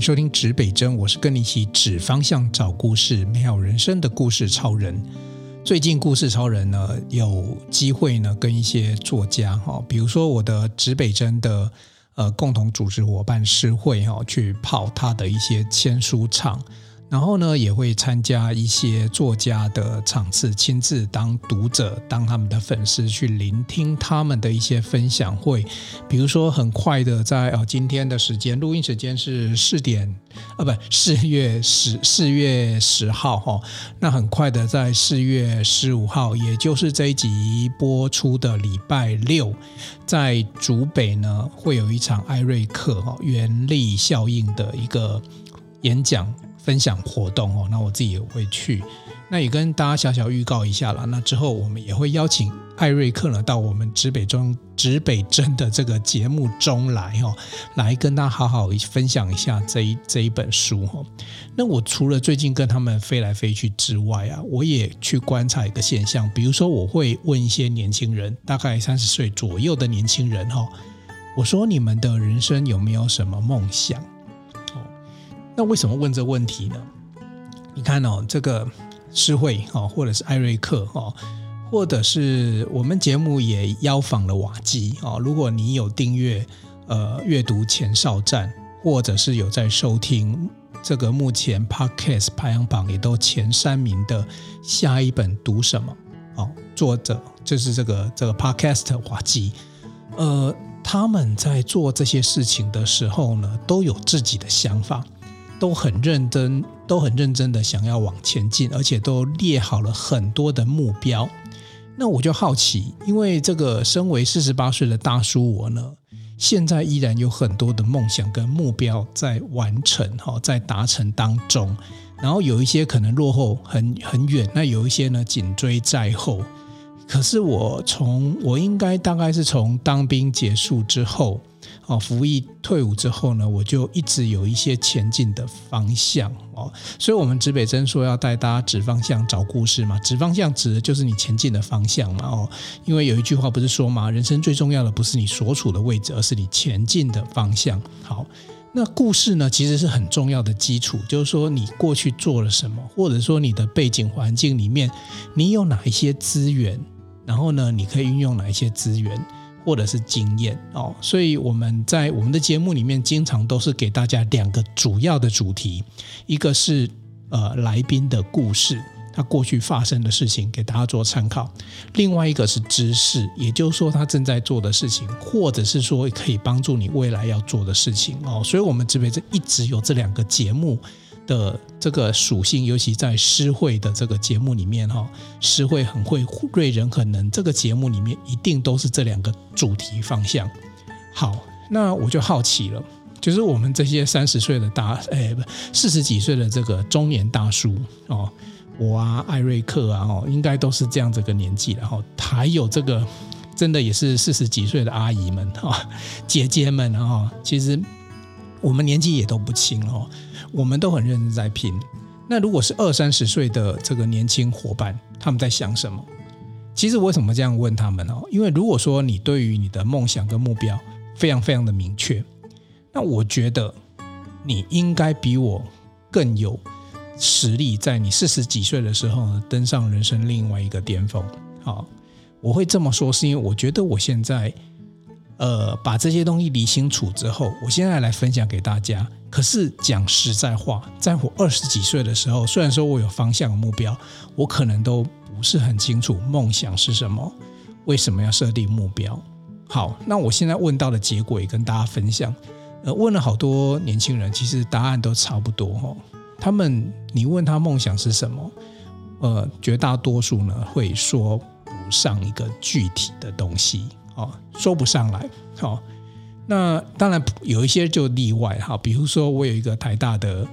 收听指北针，我是跟你一起指方向、找故事、美好人生的故事超人。最近故事超人呢，有机会呢跟一些作家哈，比如说我的指北针的呃共同组织伙伴诗慧哈，去泡他的一些签书场。然后呢，也会参加一些作家的场次，亲自当读者，当他们的粉丝去聆听他们的一些分享会。比如说，很快的在呃今天的时间，录音时间是四点，啊不，四月十四月十号哈。那很快的在四月十五号，也就是这一集播出的礼拜六，在竹北呢会有一场艾瑞克哈原力效应的一个演讲。分享活动哦，那我自己也会去，那也跟大家小小预告一下了。那之后我们也会邀请艾瑞克呢到我们指北中指北针的这个节目中来哦，来跟大家好好分享一下这一这一本书哦。那我除了最近跟他们飞来飞去之外啊，我也去观察一个现象，比如说我会问一些年轻人，大概三十岁左右的年轻人哈，我说你们的人生有没有什么梦想？那为什么问这问题呢？你看哦，这个诗慧哦，或者是艾瑞克哦，或者是我们节目也邀访了瓦基哦。如果你有订阅呃阅读前哨站，或者是有在收听这个目前 Podcast 排行榜也都前三名的下一本读什么哦，作者就是这个这个 Podcast 瓦基，呃，他们在做这些事情的时候呢，都有自己的想法。都很认真，都很认真的想要往前进，而且都列好了很多的目标。那我就好奇，因为这个身为四十八岁的大叔我呢，现在依然有很多的梦想跟目标在完成哈，在达成当中。然后有一些可能落后很很远，那有一些呢紧追在后。可是我从我应该大概是从当兵结束之后。哦，服役退伍之后呢，我就一直有一些前进的方向哦，所以，我们指北针说要带大家指方向、找故事嘛，指方向指的就是你前进的方向嘛哦，因为有一句话不是说嘛，人生最重要的不是你所处的位置，而是你前进的方向。好，那故事呢，其实是很重要的基础，就是说你过去做了什么，或者说你的背景环境里面，你有哪一些资源，然后呢，你可以运用哪一些资源。或者是经验哦，所以我们在我们的节目里面经常都是给大家两个主要的主题，一个是呃来宾的故事，他过去发生的事情给大家做参考；另外一个是知识，也就是说他正在做的事情，或者是说可以帮助你未来要做的事情哦。所以，我们指北针一直有这两个节目。的这个属性，尤其在诗会的这个节目里面，哈，诗会很会，瑞人很能，这个节目里面一定都是这两个主题方向。好，那我就好奇了，就是我们这些三十岁的大，哎，不，四十几岁的这个中年大叔哦，我啊，艾瑞克啊，哦，应该都是这样这个年纪，然后还有这个真的也是四十几岁的阿姨们哈，姐姐们哈，其实我们年纪也都不轻哦。我们都很认真在拼。那如果是二三十岁的这个年轻伙伴，他们在想什么？其实为什么这样问他们哦？因为如果说你对于你的梦想跟目标非常非常的明确，那我觉得你应该比我更有实力，在你四十几岁的时候呢，登上人生另外一个巅峰。好，我会这么说，是因为我觉得我现在。呃，把这些东西理清楚之后，我现在来分享给大家。可是讲实在话，在我二十几岁的时候，虽然说我有方向和目标，我可能都不是很清楚梦想是什么，为什么要设定目标。好，那我现在问到的结果也跟大家分享。呃，问了好多年轻人，其实答案都差不多哈。他们，你问他梦想是什么，呃，绝大多数呢会说不上一个具体的东西。哦，说不上来。哦，那当然有一些就例外哈，比如说我有一个台大的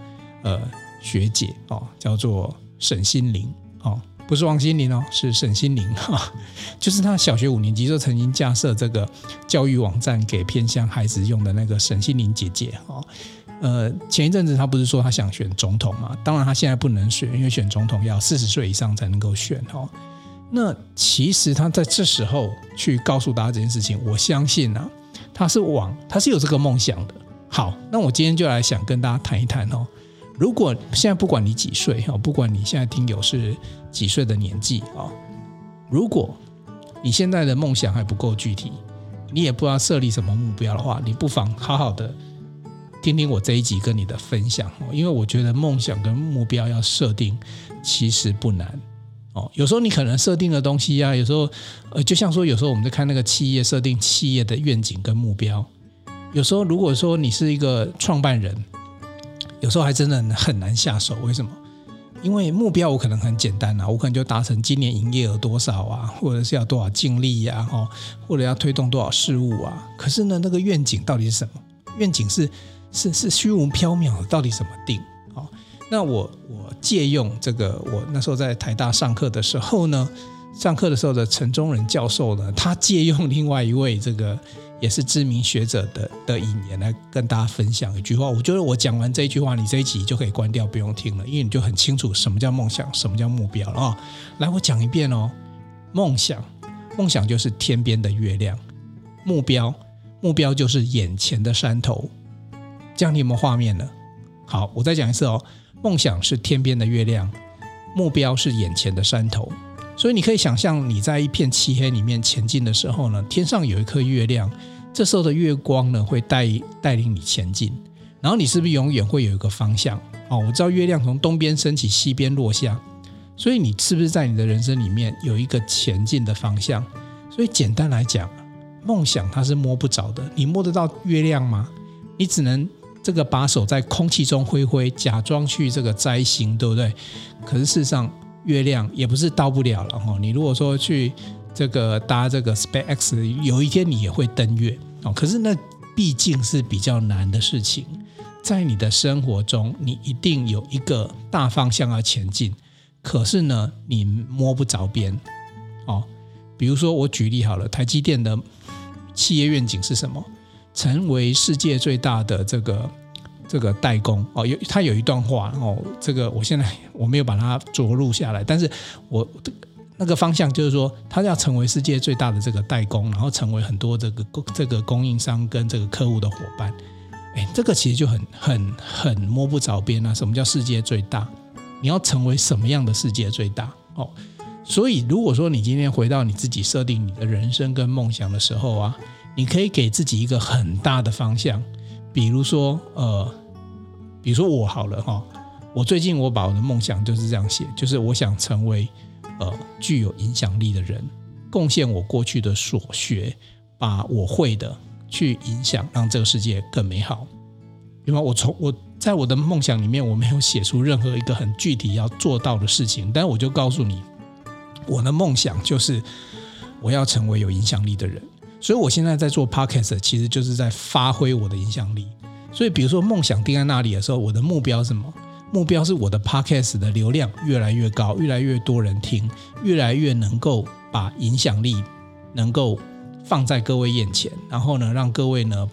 呃学姐哦，叫做沈心凌哦，不是王心凌哦，是沈心凌哈、就是她小学五年级就曾经架设这个教育网站给偏向孩子用的那个沈心凌姐姐哦。呃，前一阵子她不是说她想选总统嘛？当然她现在不能选，因为选总统要四十岁以上才能够选哦。那其实他在这时候去告诉大家这件事情，我相信啊，他是往他是有这个梦想的。好，那我今天就来想跟大家谈一谈哦。如果现在不管你几岁哈，不管你现在听友是几岁的年纪啊，如果你现在的梦想还不够具体，你也不知道设立什么目标的话，你不妨好好的听听我这一集跟你的分享哦。因为我觉得梦想跟目标要设定其实不难哦。有时候你可能设定的东西啊，有时候呃，就像说有时候我们在看那个企业设定企业的愿景跟目标，有时候如果说你是一个创办人。有时候还真的很难下手，为什么？因为目标我可能很简单啊，我可能就达成今年营业额多少啊，或者是要多少净利呀，哈，或者要推动多少事务啊。可是呢，那个愿景到底是什么？愿景是是是虚无缥缈的，到底怎么定？那我我借用这个，我那时候在台大上课的时候呢，上课的时候的陈忠仁教授呢，他借用另外一位这个。也是知名学者的的引言来跟大家分享一句话，我觉得我讲完这一句话，你这一集就可以关掉，不用听了，因为你就很清楚什么叫梦想，什么叫目标了啊。来，我讲一遍哦，梦想，梦想就是天边的月亮；目标，目标就是眼前的山头。这样你有没有画面呢？好，我再讲一次哦，梦想是天边的月亮，目标是眼前的山头。所以你可以想象，你在一片漆黑里面前进的时候呢，天上有一颗月亮。这时候的月光呢，会带带领你前进，然后你是不是永远会有一个方向？哦，我知道月亮从东边升起，西边落下，所以你是不是在你的人生里面有一个前进的方向？所以简单来讲，梦想它是摸不着的，你摸得到月亮吗？你只能这个把手在空气中挥挥，假装去这个摘星，对不对？可是事实上，月亮也不是到不了了哈。你如果说去。这个搭这个 SpaceX，有一天你也会登月哦。可是那毕竟是比较难的事情，在你的生活中，你一定有一个大方向要前进。可是呢，你摸不着边哦。比如说，我举例好了，台积电的企业愿景是什么？成为世界最大的这个这个代工哦。有他有一段话哦，这个我现在我没有把它着录下来，但是我。那个方向就是说，他要成为世界最大的这个代工，然后成为很多这个这个供应商跟这个客户的伙伴。哎，这个其实就很很很摸不着边啊！什么叫世界最大？你要成为什么样的世界最大？哦，所以如果说你今天回到你自己设定你的人生跟梦想的时候啊，你可以给自己一个很大的方向，比如说呃，比如说我好了哈，我最近我把我的梦想就是这样写，就是我想成为。呃，具有影响力的人，贡献我过去的所学，把我会的去影响，让这个世界更美好。因为我从我在我的梦想里面，我没有写出任何一个很具体要做到的事情，但我就告诉你，我的梦想就是我要成为有影响力的人。所以我现在在做 Podcast，其实就是在发挥我的影响力。所以，比如说梦想定在那里的时候，我的目标是什么？目标是我的 Podcast 的流量越来越高，越来越多人听，越来越能够把影响力能够放在各位眼前，然后呢，让各位呢，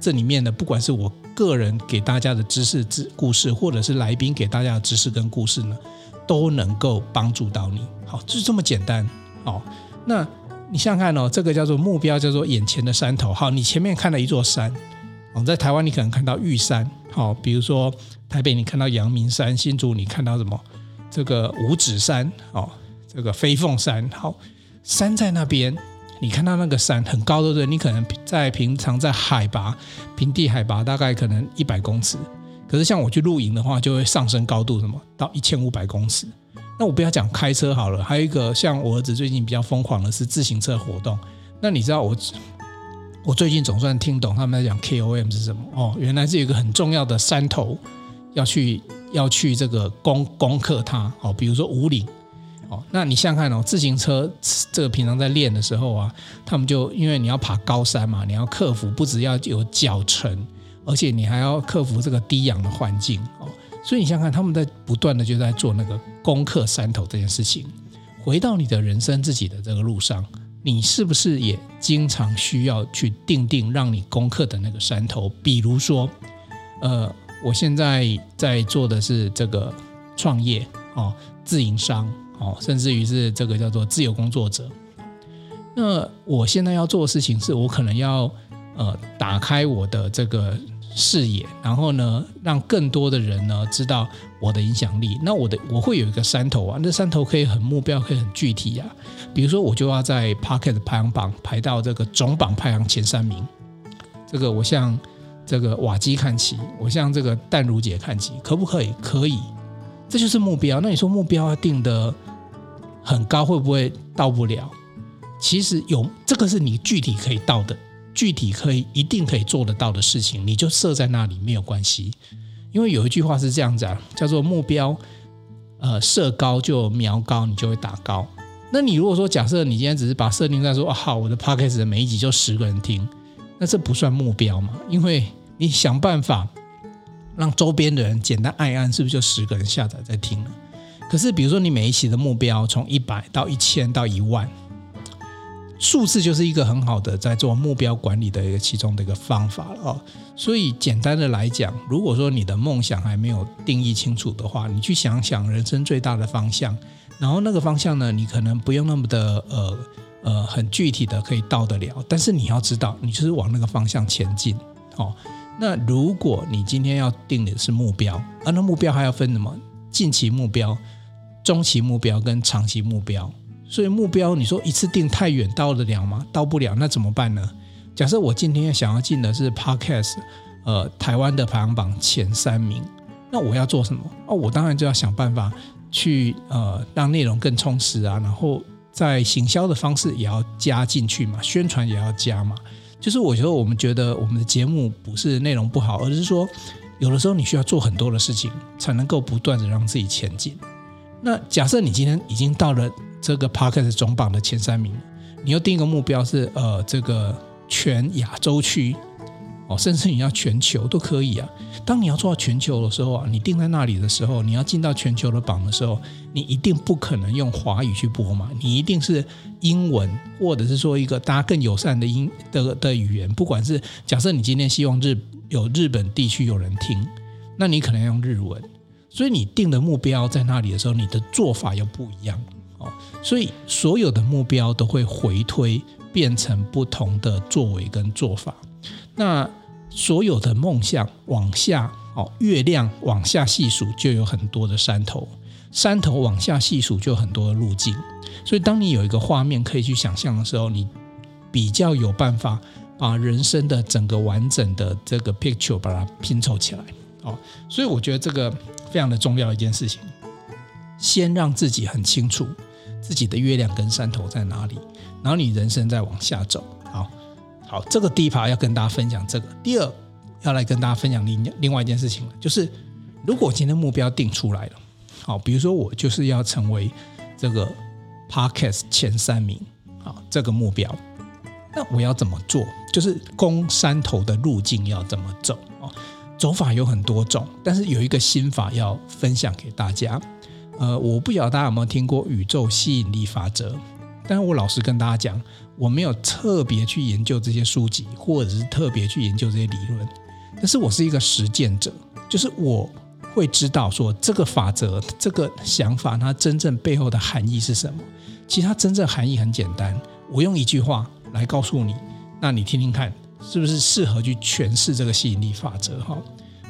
这里面呢，不管是我个人给大家的知识、知故事，或者是来宾给大家的知识跟故事呢，都能够帮助到你。好，就是这么简单。好，那你想想看哦，这个叫做目标，叫做眼前的山头。好，你前面看了一座山，哦，在台湾你可能看到玉山。好，比如说。台北，你看到阳明山；新竹，你看到什么？这个五指山哦，这个飞凤山。好，山在那边，你看到那个山很高，对不对？你可能在平常在海拔平地海拔大概可能一百公尺，可是像我去露营的话，就会上升高度什么到一千五百公尺。那我不要讲开车好了，还有一个像我儿子最近比较疯狂的是自行车活动。那你知道我我最近总算听懂他们在讲 KOM 是什么哦？原来是有一个很重要的山头。要去要去这个攻攻克它哦，比如说五岭哦，那你想想看哦，自行车这个平常在练的时候啊，他们就因为你要爬高山嘛，你要克服不只要有脚程，而且你还要克服这个低氧的环境哦，所以你想想看，他们在不断的就在做那个攻克山头这件事情。回到你的人生自己的这个路上，你是不是也经常需要去定定让你攻克的那个山头？比如说，呃。我现在在做的是这个创业哦，自营商哦，甚至于是这个叫做自由工作者。那我现在要做的事情是，我可能要呃打开我的这个视野，然后呢，让更多的人呢知道我的影响力。那我的我会有一个山头啊，那山头可以很目标，可以很具体啊。比如说，我就要在 Pocket 排行榜排到这个总榜排行前三名。这个我向这个瓦基看齐，我向这个淡如姐看齐，可不可以？可以，这就是目标。那你说目标要定得很高，会不会到不了？其实有这个是你具体可以到的。具体可以一定可以做得到的事情，你就设在那里没有关系。因为有一句话是这样子啊，叫做目标，呃，设高就瞄高，你就会打高。那你如果说假设你今天只是把设定在说，哦，好，我的 podcast 的每一集就十个人听，那这不算目标嘛？因为你想办法让周边的人简单按一按，是不是就十个人下载在听了？可是比如说你每一期的目标从一百到一千到一万。数字就是一个很好的在做目标管理的一个其中的一个方法了哦。所以简单的来讲，如果说你的梦想还没有定义清楚的话，你去想想人生最大的方向，然后那个方向呢，你可能不用那么的呃呃很具体的可以到得了，但是你要知道，你就是往那个方向前进哦。那如果你今天要定的是目标，啊，那目标还要分什么？近期目标、中期目标跟长期目标。所以目标，你说一次定太远，到得了吗？到不了，那怎么办呢？假设我今天想要进的是 Podcast，呃，台湾的排行榜前三名，那我要做什么？哦，我当然就要想办法去呃，让内容更充实啊，然后在行销的方式也要加进去嘛，宣传也要加嘛。就是我觉得我们觉得我们的节目不是内容不好，而是说有的时候你需要做很多的事情，才能够不断的让自己前进。那假设你今天已经到了。这个 Podcast 总榜的前三名，你要定一个目标是呃，这个全亚洲区哦，甚至你要全球都可以啊。当你要做到全球的时候啊，你定在那里的时候，你要进到全球的榜的时候，你一定不可能用华语去播嘛，你一定是英文，或者是说一个大家更友善的英的的语言。不管是假设你今天希望日有日本地区有人听，那你可能要用日文。所以你定的目标在那里的时候，你的做法又不一样。哦，所以所有的目标都会回推，变成不同的作为跟做法。那所有的梦想往下，哦，月亮往下细数就有很多的山头，山头往下细数就有很多的路径。所以当你有一个画面可以去想象的时候，你比较有办法把人生的整个完整的这个 picture 把它拼凑起来。哦，所以我觉得这个非常的重要一件事情，先让自己很清楚。自己的月亮跟山头在哪里？然后你人生再往下走。好，好，这个第一趴要跟大家分享这个。第二，要来跟大家分享另另外一件事情了，就是如果今天目标定出来了，好，比如说我就是要成为这个 Podcast 前三名，啊，这个目标，那我要怎么做？就是攻山头的路径要怎么走？啊，走法有很多种，但是有一个心法要分享给大家。呃，我不晓得大家有没有听过宇宙吸引力法则，但是我老实跟大家讲，我没有特别去研究这些书籍，或者是特别去研究这些理论，但是我是一个实践者，就是我会知道说这个法则、这个想法它真正背后的含义是什么。其实它真正含义很简单，我用一句话来告诉你，那你听听看，是不是适合去诠释这个吸引力法则？哈，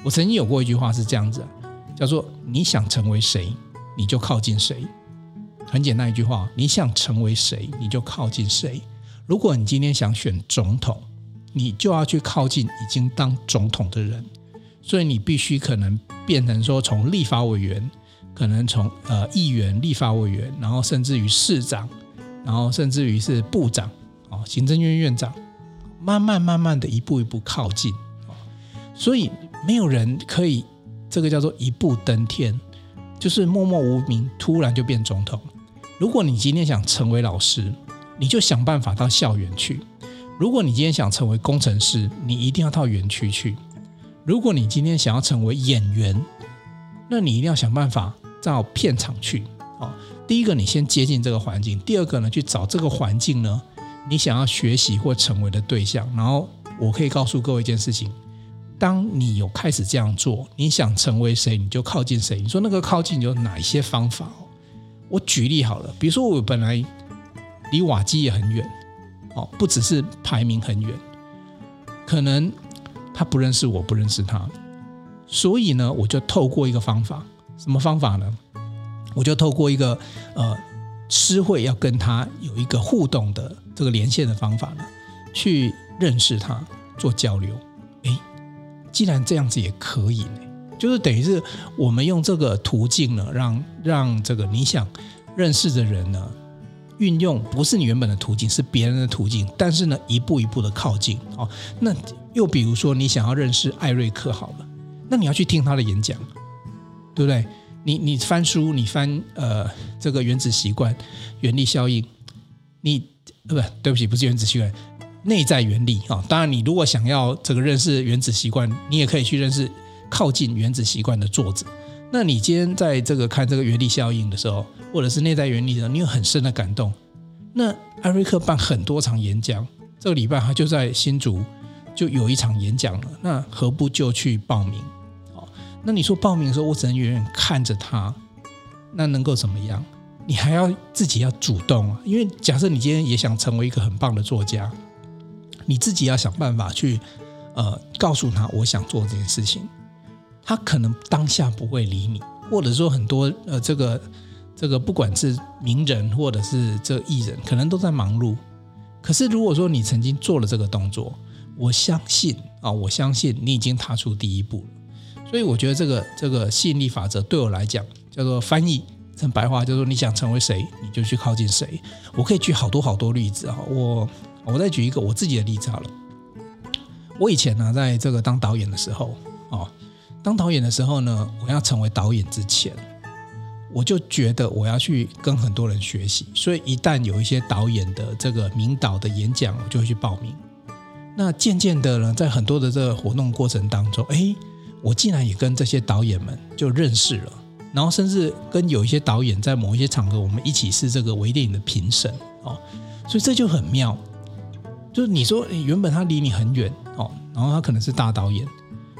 我曾经有过一句话是这样子，叫做你想成为谁？你就靠近谁，很简单一句话，你想成为谁，你就靠近谁。如果你今天想选总统，你就要去靠近已经当总统的人，所以你必须可能变成说，从立法委员，可能从呃议员、立法委员，然后甚至于市长，然后甚至于是部长，哦，行政院院长，慢慢慢慢的一步一步靠近，所以没有人可以，这个叫做一步登天。就是默默无名，突然就变总统。如果你今天想成为老师，你就想办法到校园去；如果你今天想成为工程师，你一定要到园区去；如果你今天想要成为演员，那你一定要想办法到片场去。哦，第一个你先接近这个环境，第二个呢，去找这个环境呢，你想要学习或成为的对象。然后我可以告诉各位一件事情。当你有开始这样做，你想成为谁，你就靠近谁。你说那个靠近有哪一些方法？我举例好了，比如说我本来离瓦基也很远，哦，不只是排名很远，可能他不认识我，不认识他，所以呢，我就透过一个方法，什么方法呢？我就透过一个呃，诗会要跟他有一个互动的这个连线的方法呢，去认识他，做交流。既然这样子也可以呢，就是等于是我们用这个途径呢，让让这个你想认识的人呢，运用不是你原本的途径，是别人的途径，但是呢，一步一步的靠近哦。那又比如说，你想要认识艾瑞克好了，那你要去听他的演讲，对不对？你你翻书，你翻呃这个原子习惯、原力效应，你呃不对不起，不是原子习惯，内在原理啊。当然，你如果想要这个认识原子习惯，你也可以去认识靠近原子习惯的作者。那你今天在这个看这个原理效应的时候，或者是内在原理的时候，你有很深的感动。那艾瑞克办很多场演讲，这个礼拜他就在新竹就有一场演讲了。那何不就去报名？哦那你说报名的时候，我只能远远看着他，那能够怎么样？你还要自己要主动啊！因为假设你今天也想成为一个很棒的作家，你自己要想办法去呃告诉他我想做这件事情。他可能当下不会理你，或者说很多呃这个这个不管是名人或者是这艺人，可能都在忙碌。可是如果说你曾经做了这个动作，我相信啊，我相信你已经踏出第一步了。所以我觉得这个这个吸引力法则对我来讲叫做翻译成白话，就是说你想成为谁，你就去靠近谁。我可以举好多好多例子啊，我我再举一个我自己的例子好了。我以前呢，在这个当导演的时候啊，当导演的时候呢，我要成为导演之前，我就觉得我要去跟很多人学习。所以一旦有一些导演的这个名导的演讲，我就会去报名。那渐渐的呢，在很多的这个活动过程当中，哎。我竟然也跟这些导演们就认识了，然后甚至跟有一些导演在某一些场合，我们一起是这个微电影的评审哦，所以这就很妙。就是你说原本他离你很远哦，然后他可能是大导演，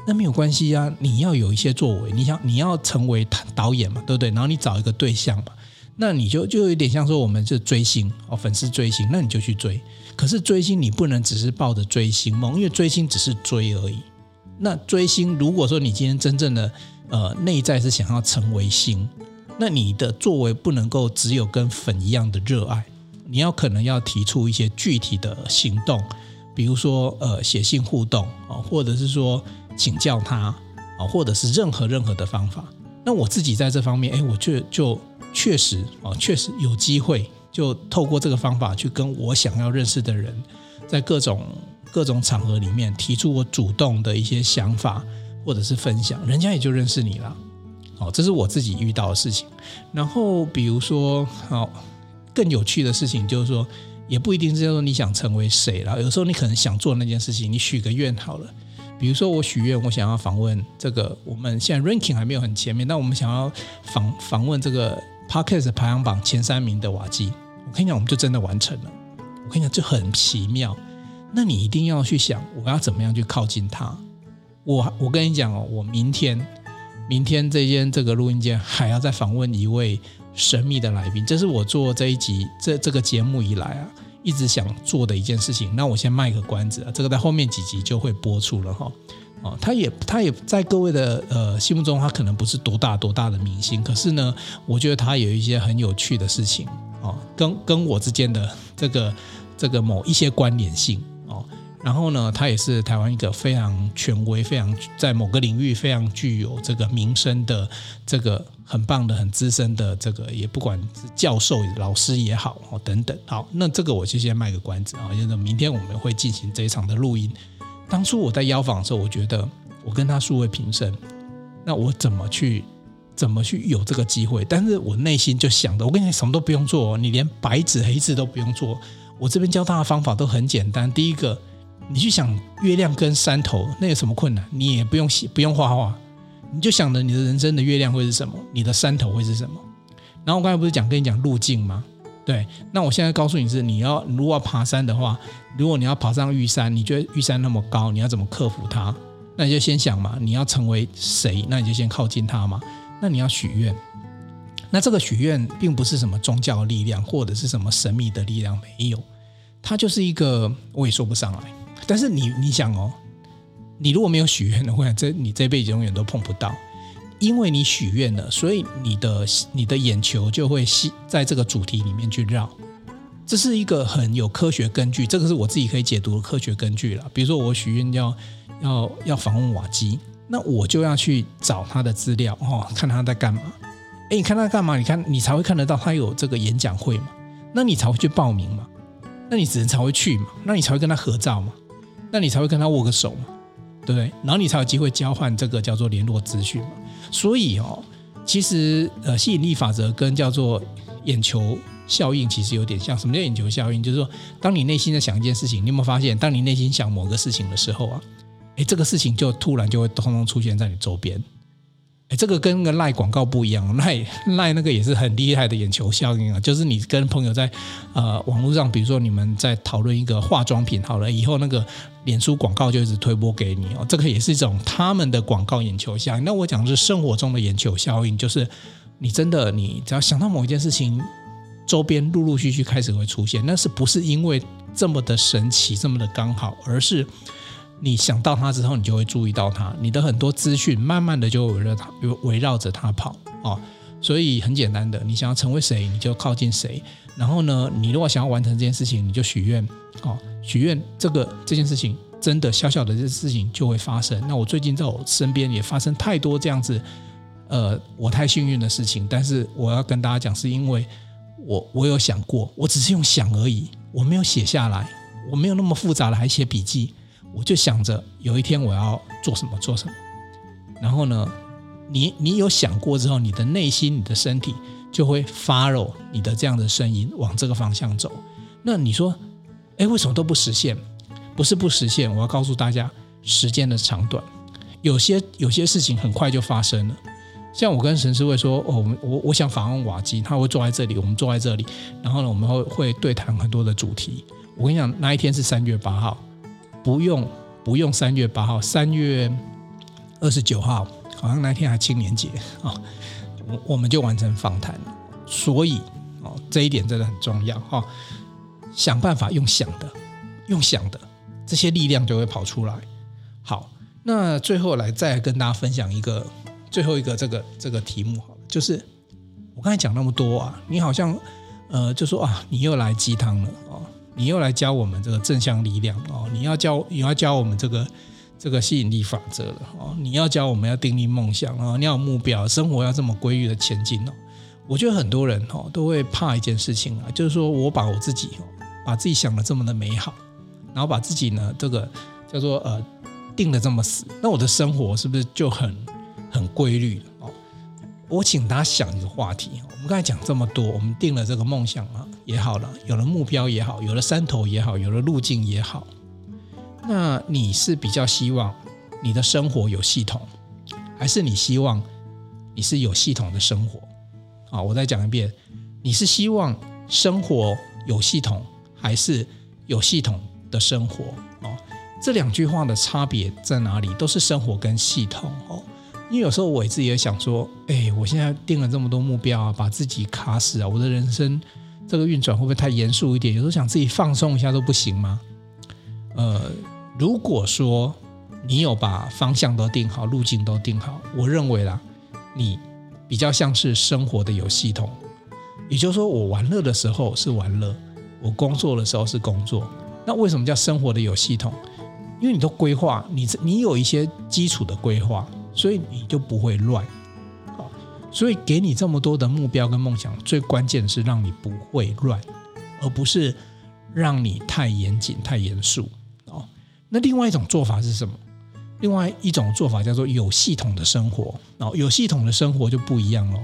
那没有关系啊，你要有一些作为，你想你要成为导演嘛，对不对？然后你找一个对象嘛，那你就就有点像说我们是追星哦，粉丝追星，那你就去追。可是追星你不能只是抱着追星梦，因为追星只是追而已。那追星，如果说你今天真正的呃内在是想要成为星，那你的作为不能够只有跟粉一样的热爱，你要可能要提出一些具体的行动，比如说呃写信互动啊，或者是说请教他啊，或者是任何任何的方法。那我自己在这方面，哎，我就就确实啊，确实有机会，就透过这个方法去跟我想要认识的人，在各种。各种场合里面提出我主动的一些想法或者是分享，人家也就认识你了。好，这是我自己遇到的事情。然后比如说，好，更有趣的事情就是说，也不一定是说你想成为谁了。有时候你可能想做那件事情，你许个愿好了。比如说我许愿，我想要访问这个，我们现在 ranking 还没有很前面，但我们想要访访问这个 podcast 排行榜前三名的瓦基。我跟你讲，我们就真的完成了。我跟你讲，这很奇妙。那你一定要去想，我要怎么样去靠近他？我我跟你讲哦，我明天明天这间这个录音间还要再访问一位神秘的来宾，这是我做这一集这这个节目以来啊，一直想做的一件事情。那我先卖个关子啊，这个在后面几集就会播出了哈。哦，他也他也在各位的呃心目中，他可能不是多大多大的明星，可是呢，我觉得他有一些很有趣的事情哦，跟跟我之间的这个这个某一些关联性。然后呢，他也是台湾一个非常权威、非常在某个领域非常具有这个名声的这个很棒的、很资深的这个，也不管是教授、老师也好哦等等。好，那这个我就先卖个关子啊，就是明天我们会进行这一场的录音。当初我在邀访的时候，我觉得我跟他素未平生，那我怎么去怎么去有这个机会？但是我内心就想的，我跟你什么都不用做，你连白纸黑字都不用做，我这边教他的方法都很简单。第一个。你去想月亮跟山头，那有什么困难？你也不用写，不用画画，你就想着你的人生的月亮会是什么，你的山头会是什么。然后我刚才不是讲跟你讲路径吗？对，那我现在告诉你是，你要如果要爬山的话，如果你要爬上玉山，你觉得玉山那么高，你要怎么克服它？那你就先想嘛，你要成为谁？那你就先靠近它嘛。那你要许愿，那这个许愿并不是什么宗教力量或者是什么神秘的力量，没有，它就是一个我也说不上来。但是你你想哦，你如果没有许愿的话，这你这辈子永远都碰不到，因为你许愿了，所以你的你的眼球就会吸在这个主题里面去绕。这是一个很有科学根据，这个是我自己可以解读的科学根据了。比如说我许愿要要要访问瓦基，那我就要去找他的资料哦，看他在干嘛。哎，你看他干嘛？你看你才会看得到他有这个演讲会嘛？那你才会去报名嘛？那你只能才会去嘛？那你才会跟他合照嘛？那你才会跟他握个手嘛？对不对？然后你才有机会交换这个叫做联络资讯嘛？所以哦，其实呃，吸引力法则跟叫做眼球。效应其实有点像，什么叫眼球效应？就是说，当你内心在想一件事情，你有没有发现，当你内心想某个事情的时候啊，诶，这个事情就突然就会通通出现在你周边。这个跟个赖广告不一样，赖赖那个也是很厉害的眼球效应啊，就是你跟朋友在呃网络上，比如说你们在讨论一个化妆品，好了以后那个脸书广告就一直推播给你哦，这个也是一种他们的广告眼球效应。那我讲的是生活中的眼球效应，就是你真的你只要想到某一件事情。周边陆陆续续开始会出现，那是不是因为这么的神奇，这么的刚好，而是你想到它之后，你就会注意到它，你的很多资讯慢慢的就围绕它，围绕着它跑啊。所以很简单的，你想要成为谁，你就靠近谁。然后呢，你如果想要完成这件事情，你就许愿啊，许愿这个这件事情真的小小的这事情就会发生。那我最近在我身边也发生太多这样子，呃，我太幸运的事情。但是我要跟大家讲，是因为。我我有想过，我只是用想而已，我没有写下来，我没有那么复杂的还写笔记，我就想着有一天我要做什么做什么。然后呢，你你有想过之后，你的内心、你的身体就会 follow 你的这样的声音往这个方向走。那你说，哎，为什么都不实现？不是不实现，我要告诉大家时间的长短，有些有些事情很快就发生了。像我跟神师会说，哦，我我我想访问瓦基，他会坐在这里，我们坐在这里，然后呢，我们会会对谈很多的主题。我跟你讲，那一天是三月八号，不用不用三月八号，三月二十九号，好像那天还青年节啊，我我们就完成访谈。所以哦，这一点真的很重要哈，想办法用想的，用想的，这些力量就会跑出来。好，那最后来再跟大家分享一个。最后一个这个这个题目好了，就是我刚才讲那么多啊，你好像呃就说啊，你又来鸡汤了，你又来教我们这个正向力量哦，你要教你要教我们这个这个吸引力法则了哦，你要教我们要订立梦想哦，你要有目标，生活要这么规律的前进哦。我觉得很多人哦都会怕一件事情啊，就是说我把我自己哦把自己想的这么的美好，然后把自己呢这个叫做呃定的这么死，那我的生活是不是就很？很规律了，我请大家想一个话题。我们刚才讲这么多，我们定了这个梦想啊也好了，有了目标也好，有了山头也好，有了路径也好。那你是比较希望你的生活有系统，还是你希望你是有系统的生活？啊，我再讲一遍，你是希望生活有系统，还是有系统的生活？哦，这两句话的差别在哪里？都是生活跟系统哦。因为有时候我自己也想说，哎，我现在定了这么多目标啊，把自己卡死啊，我的人生这个运转会不会太严肃一点？有时候想自己放松一下都不行吗？呃，如果说你有把方向都定好，路径都定好，我认为啦，你比较像是生活的有系统。也就是说，我玩乐的时候是玩乐，我工作的时候是工作。那为什么叫生活的有系统？因为你都规划，你你有一些基础的规划。所以你就不会乱，好，所以给你这么多的目标跟梦想，最关键是让你不会乱，而不是让你太严谨、太严肃哦。那另外一种做法是什么？另外一种做法叫做有系统的生活哦。有系统的生活就不一样了。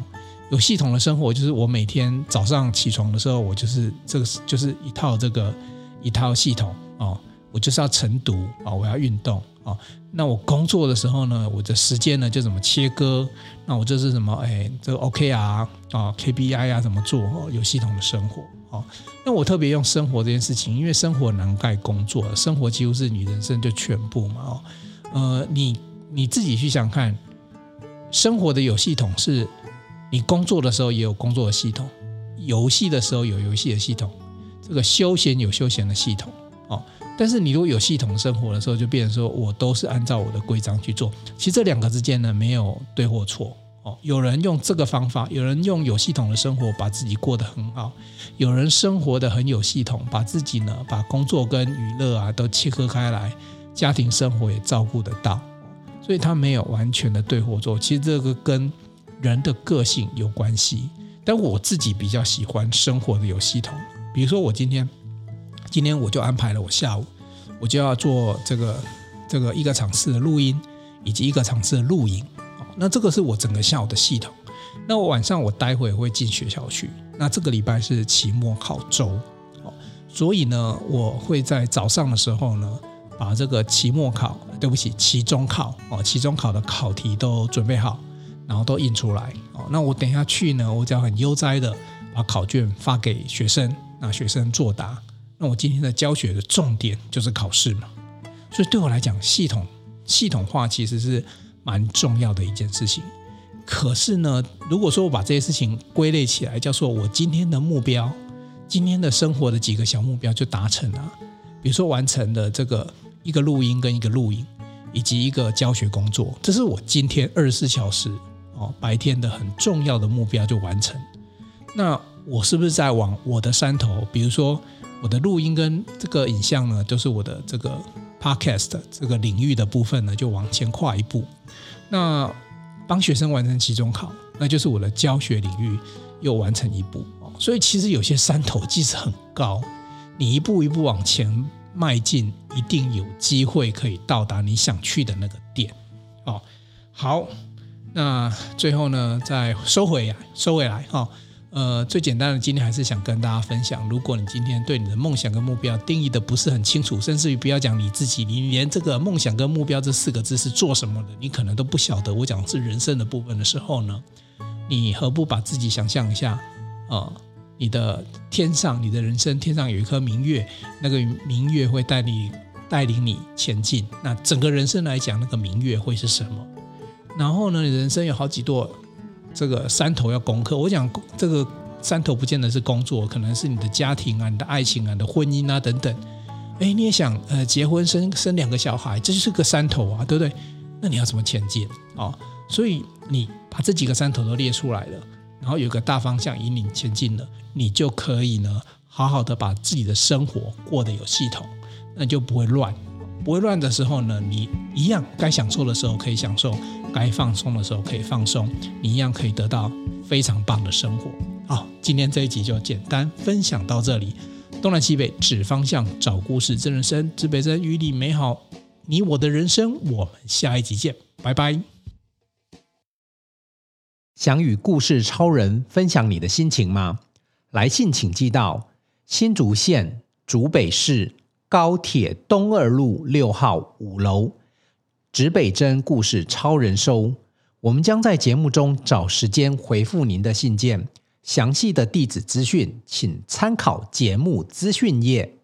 有系统的生活就是我每天早上起床的时候，我就是这个就是一套这个一套系统哦。我就是要晨读啊，我要运动啊。那我工作的时候呢，我的时间呢就怎么切割？那我这是什么？哎，这个 OK 啊啊，KPI 啊，怎么做？哦有系统的生活啊。那我特别用生活这件事情，因为生活囊盖工作，生活几乎是你人生就全部嘛。哦，呃，你你自己去想看，生活的有系统是，你工作的时候也有工作的系统，游戏的时候有游戏的系统，这个休闲有休闲的系统。但是你如果有系统生活的时候，就变成说我都是按照我的规章去做。其实这两个之间呢，没有对或错哦。有人用这个方法，有人用有系统的生活把自己过得很好，有人生活得很有系统，把自己呢，把工作跟娱乐啊都切割开来，家庭生活也照顾得到。所以他没有完全的对或错。其实这个跟人的个性有关系。但我自己比较喜欢生活的有系统。比如说我今天。今天我就安排了，我下午我就要做这个这个一个场次的录音，以及一个场次的录影。那这个是我整个下午的系统。那我晚上我待会会进学校去。那这个礼拜是期末考周，哦所以呢，我会在早上的时候呢，把这个期末考，对不起，期中考哦，期中考的考题都准备好，然后都印出来。哦，那我等下去呢，我只要很悠哉的把考卷发给学生，那学生作答。那我今天的教学的重点就是考试嘛，所以对我来讲，系统系统化其实是蛮重要的一件事情。可是呢，如果说我把这些事情归类起来，叫做我今天的目标，今天的生活的几个小目标就达成了。比如说完成了这个一个录音跟一个录影，以及一个教学工作，这是我今天二十四小时哦白天的很重要的目标就完成。那我是不是在往我的山头，比如说？我的录音跟这个影像呢，就是我的这个 podcast 这个领域的部分呢，就往前跨一步。那帮学生完成期中考，那就是我的教学领域又完成一步。所以其实有些山头即使很高，你一步一步往前迈进，一定有机会可以到达你想去的那个点。哦，好，那最后呢，再收回来收回来哈。呃，最简单的，今天还是想跟大家分享，如果你今天对你的梦想跟目标定义的不是很清楚，甚至于不要讲你自己，你连这个梦想跟目标这四个字是做什么的，你可能都不晓得。我讲的是人生的部分的时候呢，你何不把自己想象一下啊，呃，你的天上，你的人生天上有一颗明月，那个明月会带你带领你前进。那整个人生来讲，那个明月会是什么？然后呢，你人生有好几朵。这个山头要攻克，我讲这个山头不见得是工作，可能是你的家庭啊、你的爱情啊、你的婚姻啊等等。哎，你也想呃结婚生生两个小孩，这就是个山头啊，对不对？那你要怎么前进啊？哦，所以你把这几个山头都列出来了，然后有个大方向引领前进了，你就可以呢好好的把自己的生活过得有系统，那就不会乱。不会乱的时候呢，你一样该享受的时候可以享受，该放松的时候可以放松，你一样可以得到非常棒的生活。好，今天这一集就简单分享到这里。东南西北指方向，找故事，真人生，指北针，与你美好，你我的人生。我们下一集见，拜拜。想与故事超人分享你的心情吗？来信请寄到新竹县竹北市。高铁东二路六号五楼，指北针故事超人收。我们将在节目中找时间回复您的信件。详细的地址资讯，请参考节目资讯页。